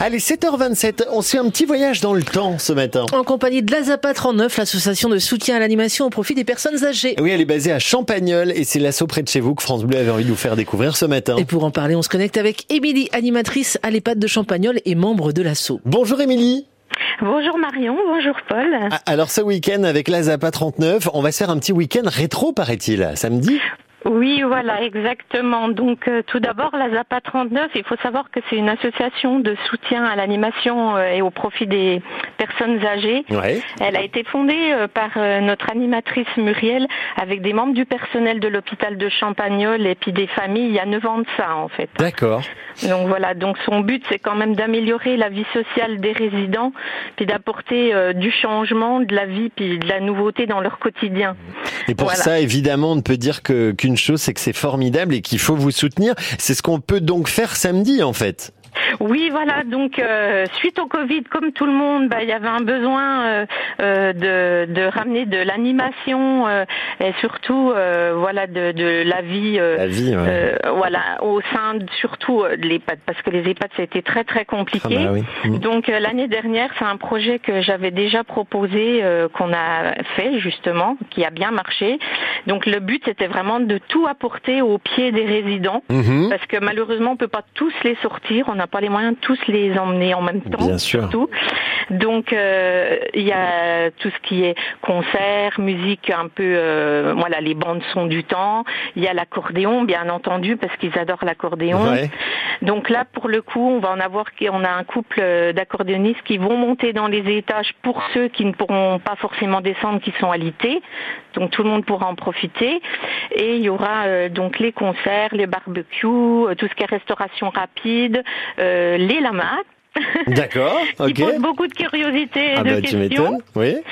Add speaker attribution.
Speaker 1: Allez, 7h27, on se fait un petit voyage dans le temps ce matin.
Speaker 2: En compagnie de l'AZAPA 39, l'association de soutien à l'animation au profit des personnes âgées.
Speaker 1: Oui, elle est basée à Champagnol et c'est l'assaut près de chez vous que France Bleu avait envie de nous faire découvrir ce matin.
Speaker 2: Et pour en parler, on se connecte avec Émilie, animatrice à l'EHPAD de Champagnol et membre de l'assaut.
Speaker 1: Bonjour Émilie.
Speaker 3: Bonjour Marion, bonjour Paul.
Speaker 1: Ah, alors ce week-end avec l'AZAPA 39, on va se faire un petit week-end rétro paraît-il, samedi
Speaker 3: oui, voilà, exactement. Donc, euh, tout d'abord, la ZAPA 39, il faut savoir que c'est une association de soutien à l'animation euh, et au profit des personnes âgées. Elle a été fondée euh, par notre animatrice Muriel avec des membres du personnel de l'hôpital de Champagnol et puis des familles il y a 9 ans de ça, en fait.
Speaker 1: D'accord.
Speaker 3: Donc voilà, donc son but, c'est quand même d'améliorer la vie sociale des résidents, puis d'apporter du changement, de la vie, puis de la nouveauté dans leur quotidien.
Speaker 1: Et pour ça, évidemment, on ne peut dire qu'une chose, c'est que c'est formidable et qu'il faut vous soutenir. C'est ce qu'on peut donc faire samedi, en fait.
Speaker 3: Oui, voilà. Donc, euh, suite au Covid, comme tout le monde, bah, il y avait un besoin euh, euh de, de, ramener de l'animation et surtout, voilà, de, de, la vie,
Speaker 1: la vie
Speaker 3: voilà, au sein de, surtout de l'EHPAD, parce que les EHPAD, ça a été très très compliqué. Ah bah mm. Donc, l'année dernière, c'est un projet que j'avais déjà proposé, qu'on a fait justement, qui a bien marché. Donc, le but, c'était vraiment de tout apporter au pied des résidents, mm-hmm. parce que malheureusement, on peut pas tous les sortir. On n'a pas les moyens de tous les emmener en même temps.
Speaker 1: Bien sûr.
Speaker 3: Donc euh, il y a tout ce qui est concert, musique un peu, euh, voilà, les bandes son du temps. Il y a l'accordéon, bien entendu, parce qu'ils adorent l'accordéon. Donc là, pour le coup, on va en avoir, on a un couple d'accordéonistes qui vont monter dans les étages pour ceux qui ne pourront pas forcément descendre, qui sont alités. Donc tout le monde pourra en profiter. Et il y aura euh, donc les concerts, les barbecues, tout ce qui est restauration rapide, les lamas
Speaker 1: D'accord.
Speaker 3: qui pose beaucoup de curiosité et
Speaker 1: ah
Speaker 3: de
Speaker 1: bah,
Speaker 3: questions.
Speaker 1: oui.